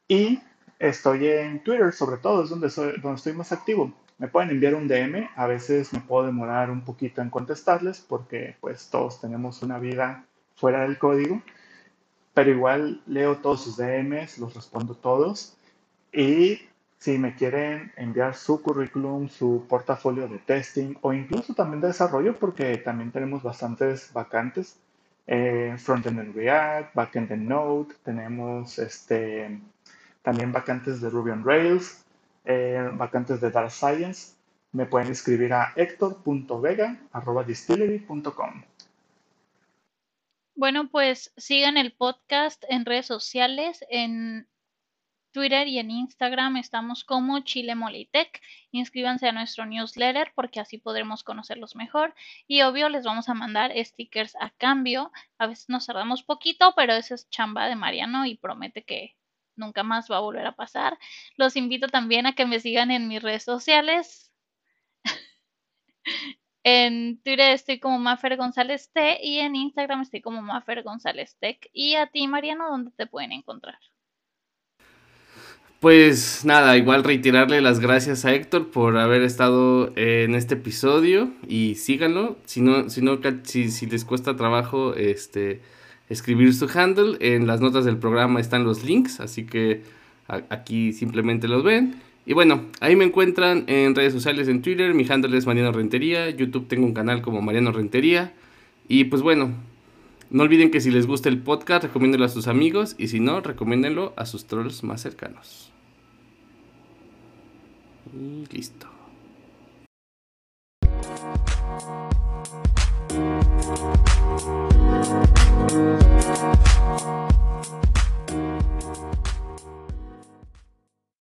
y estoy en Twitter, sobre todo, es donde, donde estoy más activo. Me pueden enviar un DM, a veces me puedo demorar un poquito en contestarles porque pues todos tenemos una vida fuera del código, pero igual leo todos sus DMs, los respondo todos y si me quieren enviar su currículum, su portafolio de testing o incluso también de desarrollo, porque también tenemos bastantes vacantes, eh, frontend en React, backend en Node, tenemos este, también vacantes de Ruby on Rails, eh, vacantes de Data Science, me pueden escribir a hector.vega.distillery.com. Bueno, pues sigan el podcast en redes sociales, en Twitter y en Instagram estamos como Chile Molitech. Inscríbanse a nuestro newsletter porque así podremos conocerlos mejor. Y obvio les vamos a mandar stickers a cambio. A veces nos tardamos poquito, pero esa es chamba de Mariano y promete que nunca más va a volver a pasar. Los invito también a que me sigan en mis redes sociales. *laughs* En Twitter estoy como Mafer González T y en Instagram estoy como Mafer González Tech. Y a ti, Mariano, ¿dónde te pueden encontrar? Pues nada, igual reiterarle las gracias a Héctor por haber estado en este episodio y síganlo. Si no, si no, si, les cuesta trabajo este escribir su handle, en las notas del programa están los links, así que aquí simplemente los ven. Y bueno, ahí me encuentran en redes sociales, en Twitter, mi handle es Mariano Rentería, YouTube tengo un canal como Mariano Rentería. Y pues bueno, no olviden que si les gusta el podcast, recomiéndenlo a sus amigos y si no, recomiéndenlo a sus trolls más cercanos. Y listo.